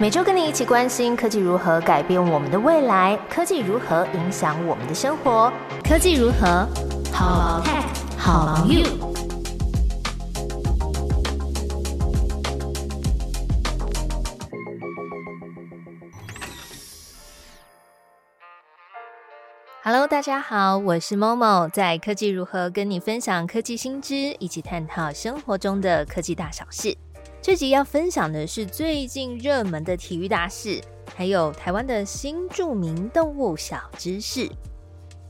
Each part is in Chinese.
每周跟你一起关心科技如何改变我们的未来，科技如何影响我们的生活，科技如何好 tech 好 you。Hello，大家好，我是 Momo，在科技如何跟你分享科技新知，一起探讨生活中的科技大小事。这集要分享的是最近热门的体育大事，还有台湾的新著名动物小知识。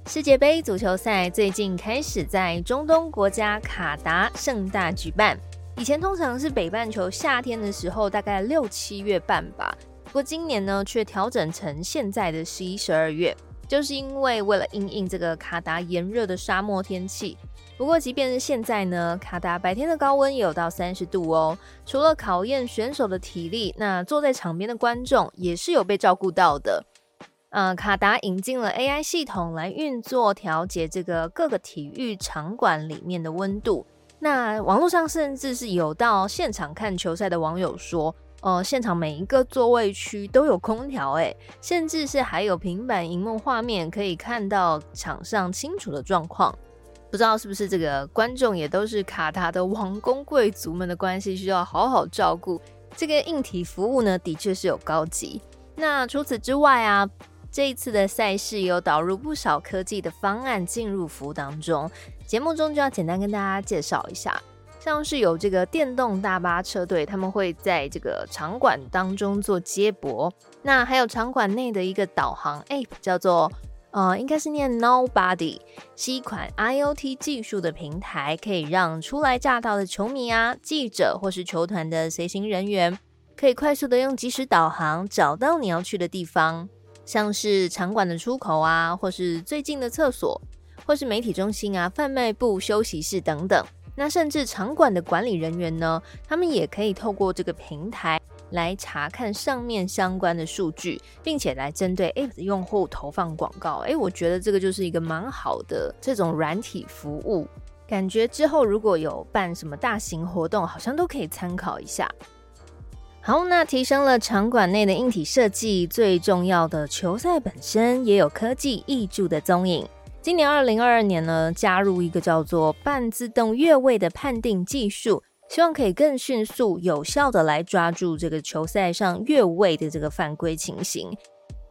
世界杯足球赛最近开始在中东国家卡达盛大举办，以前通常是北半球夏天的时候，大概六七月半吧。不过今年呢，却调整成现在的十一、十二月，就是因为为了应应这个卡达炎热的沙漠天气。不过，即便是现在呢，卡达白天的高温也有到三十度哦。除了考验选手的体力，那坐在场边的观众也是有被照顾到的。嗯，卡达引进了 AI 系统来运作调节这个各个体育场馆里面的温度。那网络上甚至是有到现场看球赛的网友说，呃，现场每一个座位区都有空调，诶，甚至是还有平板荧幕画面可以看到场上清楚的状况。不知道是不是这个观众也都是卡塔的王公贵族们的关系，需要好好照顾。这个硬体服务呢，的确是有高级。那除此之外啊，这一次的赛事有导入不少科技的方案进入服务当中。节目中就要简单跟大家介绍一下，像是有这个电动大巴车队，他们会在这个场馆当中做接驳。那还有场馆内的一个导航 App，叫做。呃，应该是念 Nobody，是一款 IOT 技术的平台，可以让初来乍到的球迷啊、记者或是球团的随行人员，可以快速的用即时导航找到你要去的地方，像是场馆的出口啊，或是最近的厕所，或是媒体中心啊、贩卖部、休息室等等。那甚至场馆的管理人员呢，他们也可以透过这个平台。来查看上面相关的数据，并且来针对 App 的用户投放广告。诶，我觉得这个就是一个蛮好的这种软体服务，感觉之后如果有办什么大型活动，好像都可以参考一下。好，那提升了场馆内的硬体设计，最重要的球赛本身也有科技挹注的踪影。今年二零二二年呢，加入一个叫做半自动越位的判定技术。希望可以更迅速、有效的来抓住这个球赛上越位的这个犯规情形，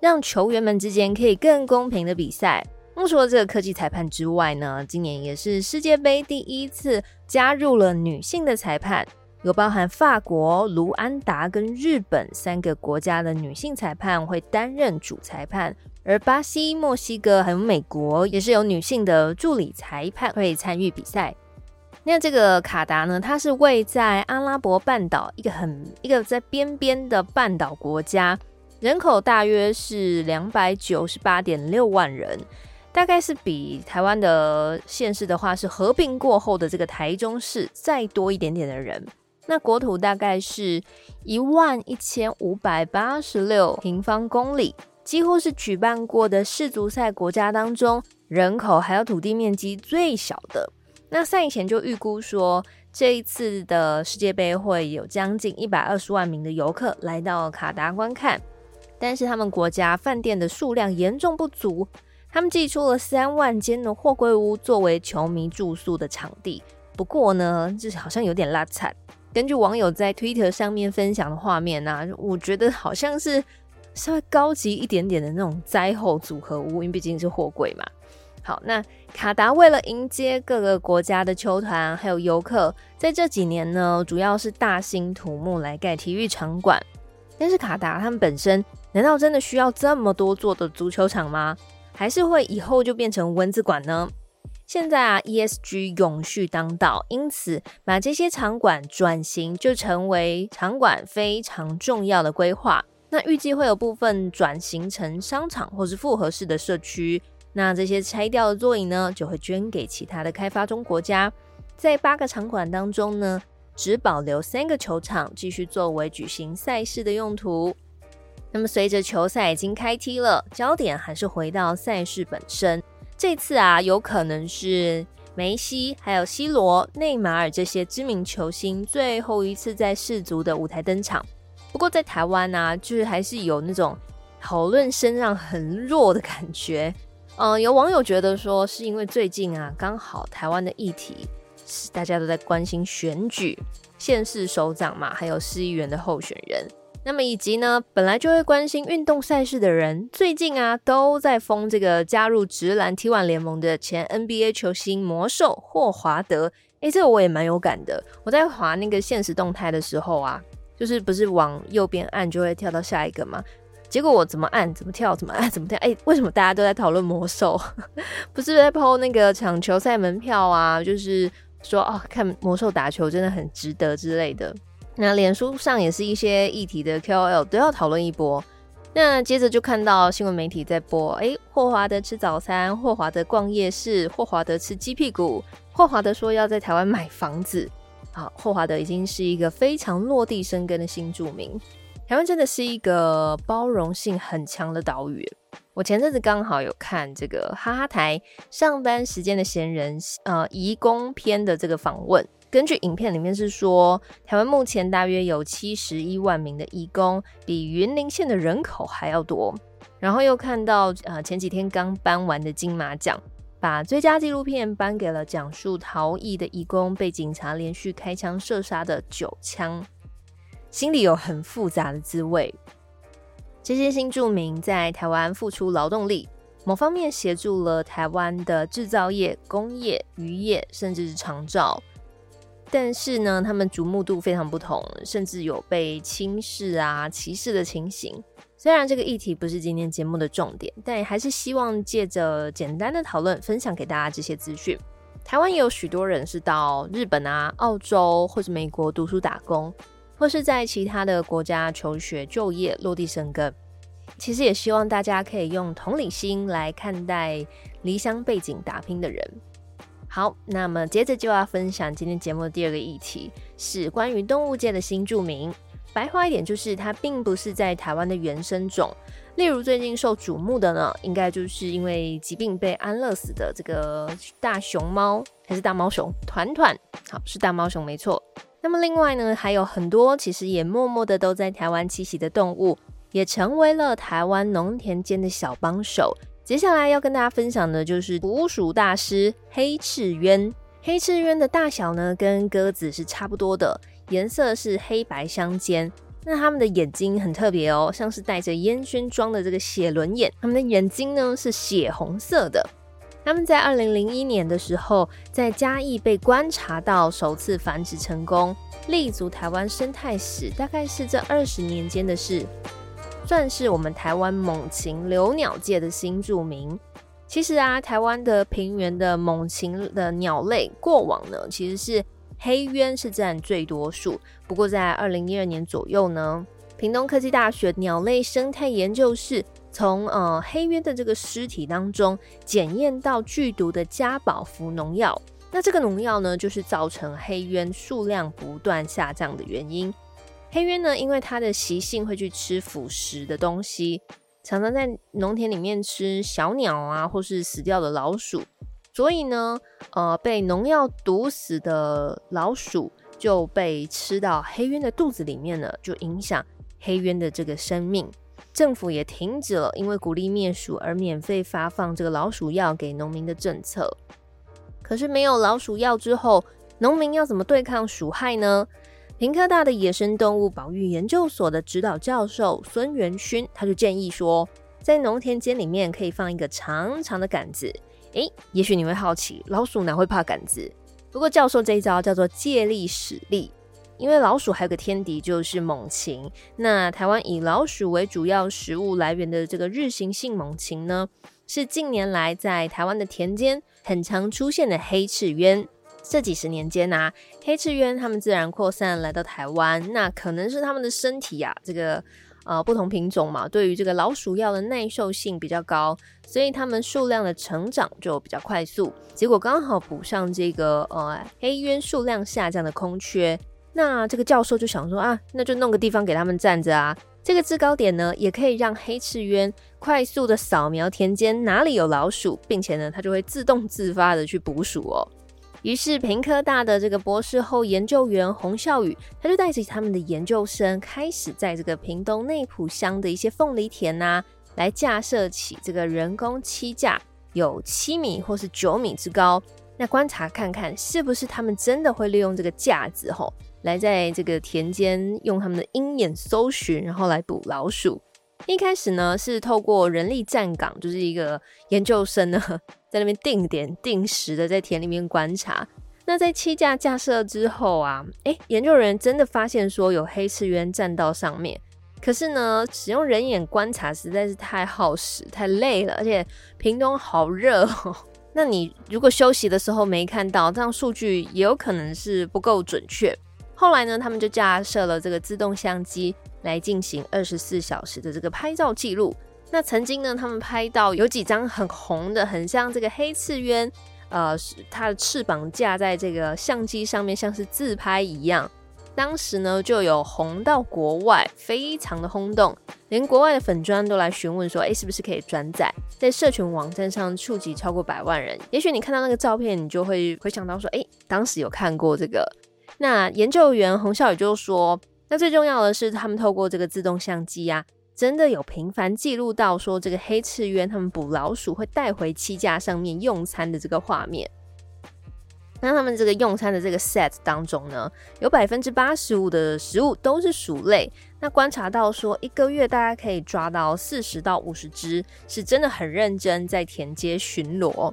让球员们之间可以更公平的比赛。那除了这个科技裁判之外呢，今年也是世界杯第一次加入了女性的裁判，有包含法国、卢安达跟日本三个国家的女性裁判会担任主裁判，而巴西、墨西哥还有美国也是有女性的助理裁判会参与比赛。那这个卡达呢？它是位在阿拉伯半岛一个很一个在边边的半岛国家，人口大约是两百九十八点六万人，大概是比台湾的县市的话是合并过后的这个台中市再多一点点的人。那国土大概是一万一千五百八十六平方公里，几乎是举办过的世足赛国家当中人口还有土地面积最小的。那赛前就预估说，这一次的世界杯会有将近一百二十万名的游客来到卡达观看，但是他们国家饭店的数量严重不足，他们寄出了三万间的货柜屋作为球迷住宿的场地。不过呢，就是好像有点拉惨。根据网友在 Twitter 上面分享的画面呢，我觉得好像是稍微高级一点点的那种灾后组合屋，因为毕竟是货柜嘛。好，那卡达为了迎接各个国家的球团还有游客，在这几年呢，主要是大兴土木来盖体育场馆。但是卡达他们本身，难道真的需要这么多座的足球场吗？还是会以后就变成蚊子馆呢？现在啊，ESG 永续当道，因此把这些场馆转型就成为场馆非常重要的规划。那预计会有部分转型成商场或是复合式的社区。那这些拆掉的座椅呢，就会捐给其他的开发中国家。在八个场馆当中呢，只保留三个球场，继续作为举行赛事的用途。那么随着球赛已经开踢了，焦点还是回到赛事本身。这次啊，有可能是梅西、还有 C 罗、内马尔这些知名球星最后一次在世足的舞台登场。不过在台湾呢，就是还是有那种讨论声浪很弱的感觉。嗯，有网友觉得说，是因为最近啊，刚好台湾的议题是大家都在关心选举、县市首长嘛，还有市议员的候选人。那么以及呢，本来就会关心运动赛事的人，最近啊都在封这个加入直男 T1 联盟的前 NBA 球星魔兽霍华德。诶，这个我也蛮有感的。我在滑那个现实动态的时候啊，就是不是往右边按就会跳到下一个吗？结果我怎么按怎么跳，怎么按怎么跳。诶，为什么大家都在讨论魔兽？不是在抛那个抢球赛门票啊？就是说哦，看魔兽打球真的很值得之类的。那脸书上也是一些议题的 KOL 都要讨论一波。那接着就看到新闻媒体在播，哎，霍华德吃早餐，霍华德逛夜市，霍华德吃鸡屁股，霍华德说要在台湾买房子。好，霍华德已经是一个非常落地生根的新住民。台湾真的是一个包容性很强的岛屿。我前阵子刚好有看这个哈哈台上班时间的闲人，呃，移工篇的这个访问。根据影片里面是说，台湾目前大约有七十一万名的义工，比云林县的人口还要多。然后又看到，呃，前几天刚颁完的金马奖，把最佳纪录片颁给了讲述逃逸的义工被警察连续开枪射杀的九枪，心里有很复杂的滋味。这些新住民在台湾付出劳动力，某方面协助了台湾的制造业、工业、渔业，甚至是长照。但是呢，他们瞩目度非常不同，甚至有被轻视啊、歧视的情形。虽然这个议题不是今天节目的重点，但还是希望借着简单的讨论，分享给大家这些资讯。台湾也有许多人是到日本啊、澳洲或是美国读书打工，或是在其他的国家求学、就业、落地生根。其实也希望大家可以用同理心来看待离乡背景打拼的人。好，那么接着就要分享今天节目的第二个议题，是关于动物界的新著名。白话一点就是，它并不是在台湾的原生种。例如最近受瞩目的呢，应该就是因为疾病被安乐死的这个大熊猫，还是大猫熊团团？好，是大猫熊没错。那么另外呢，还有很多其实也默默的都在台湾栖息的动物，也成为了台湾农田间的小帮手。接下来要跟大家分享的就是捕鼠大师黑翅鸢。黑翅鸢的大小呢，跟鸽子是差不多的，颜色是黑白相间。那它们的眼睛很特别哦，像是带着烟熏妆的这个血轮眼。它们的眼睛呢是血红色的。它们在二零零一年的时候，在嘉义被观察到首次繁殖成功，立足台湾生态史，大概是这二十年间的事。算是我们台湾猛禽留鸟界的新著名。其实啊，台湾的平原的猛禽的鸟类，过往呢其实是黑鸢是占最多数。不过在二零一二年左右呢，屏东科技大学鸟类生态研究室从呃黑鸢的这个尸体当中检验到剧毒的加宝福农药。那这个农药呢，就是造成黑鸢数量不断下降的原因。黑鸢呢，因为它的习性会去吃腐食的东西，常常在农田里面吃小鸟啊，或是死掉的老鼠，所以呢，呃，被农药毒死的老鼠就被吃到黑鸢的肚子里面了，就影响黑鸢的这个生命。政府也停止了因为鼓励灭鼠而免费发放这个老鼠药给农民的政策。可是没有老鼠药之后，农民要怎么对抗鼠害呢？平科大的野生动物保育研究所的指导教授孙元勋，他就建议说，在农田间里面可以放一个长长的杆子。诶，也许你会好奇，老鼠哪会怕杆子？不过教授这一招叫做借力使力，因为老鼠还有个天敌就是猛禽。那台湾以老鼠为主要食物来源的这个日行性猛禽呢，是近年来在台湾的田间很常出现的黑翅鸢。这几十年间呐，黑翅鸢它们自然扩散来到台湾，那可能是它们的身体啊，这个呃不同品种嘛，对于这个老鼠药的耐受性比较高，所以它们数量的成长就比较快速。结果刚好补上这个呃黑鸢数量下降的空缺，那这个教授就想说啊，那就弄个地方给他们站着啊，这个制高点呢，也可以让黑翅鸢快速的扫描田间哪里有老鼠，并且呢，它就会自动自发的去捕鼠哦。于是平科大的这个博士后研究员洪孝宇，他就带着他们的研究生，开始在这个屏东内埔乡的一些凤梨田呐，来架设起这个人工栖架，有七米或是九米之高。那观察看看，是不是他们真的会利用这个架子吼，来在这个田间用他们的鹰眼搜寻，然后来捕老鼠。一开始呢，是透过人力站岗，就是一个研究生呢，在那边定点定时的在田里面观察。那在七架架设之后啊，哎，研究人员真的发现说有黑翅鸢站到上面。可是呢，使用人眼观察实在是太耗时、太累了，而且屏东好热哦。那你如果休息的时候没看到，这样数据也有可能是不够准确。后来呢，他们就架设了这个自动相机。来进行二十四小时的这个拍照记录。那曾经呢，他们拍到有几张很红的，很像这个黑翅鸢，呃，它的翅膀架在这个相机上面，像是自拍一样。当时呢，就有红到国外，非常的轰动，连国外的粉砖都来询问说，哎，是不是可以转载在社群网站上触及超过百万人？也许你看到那个照片，你就会回想到说，哎，当时有看过这个。那研究员洪孝宇就说。那最重要的是，他们透过这个自动相机呀，真的有频繁记录到说，这个黑翅鸢他们捕老鼠会带回栖架上面用餐的这个画面。那他们这个用餐的这个 set 当中呢，有百分之八十五的食物都是鼠类。那观察到说，一个月大家可以抓到四十到五十只，是真的很认真在田间巡逻。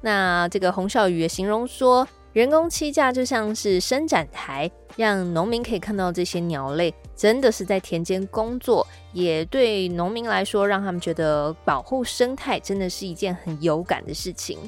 那这个洪小宇也形容说。人工栖架就像是伸展台，让农民可以看到这些鸟类真的是在田间工作，也对农民来说，让他们觉得保护生态真的是一件很有感的事情。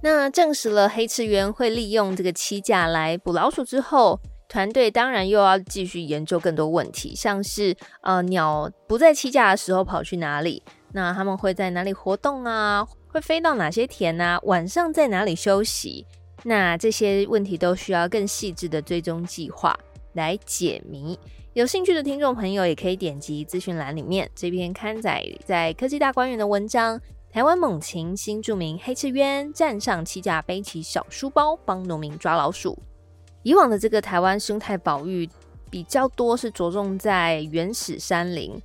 那证实了黑翅鸢会利用这个栖架来捕老鼠之后，团队当然又要继续研究更多问题，像是呃鸟不在栖架的时候跑去哪里，那他们会在哪里活动啊？会飞到哪些田啊？晚上在哪里休息？那这些问题都需要更细致的追踪计划来解谜。有兴趣的听众朋友也可以点击资讯栏里面这篇刊载在科技大观园的文章。台湾猛禽新著名黑翅鸢站上栖架，背起小书包帮农民抓老鼠。以往的这个台湾生态保育比较多是着重在原始山林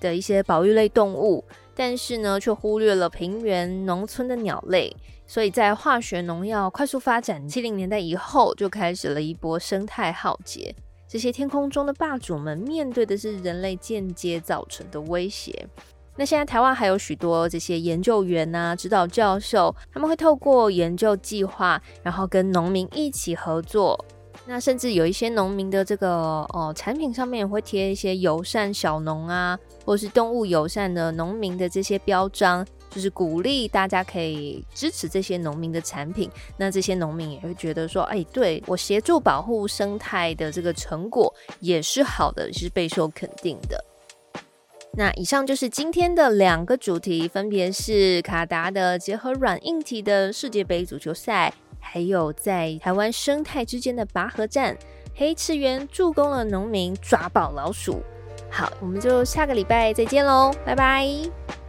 的一些保育类动物，但是呢，却忽略了平原农村的鸟类。所以在化学农药快速发展七零年代以后，就开始了一波生态浩劫。这些天空中的霸主们面对的是人类间接造成的威胁。那现在台湾还有许多这些研究员呐、指导教授，他们会透过研究计划，然后跟农民一起合作。那甚至有一些农民的这个哦产品上面也会贴一些友善小农啊，或是动物友善的农民的这些标章。就是鼓励大家可以支持这些农民的产品，那这些农民也会觉得说，哎，对我协助保护生态的这个成果也是好的，是备受肯定的。那以上就是今天的两个主题，分别是卡达的结合软硬体的世界杯足球赛，还有在台湾生态之间的拔河战，黑翅鸢助攻了农民抓宝老鼠。好，我们就下个礼拜再见喽，拜拜。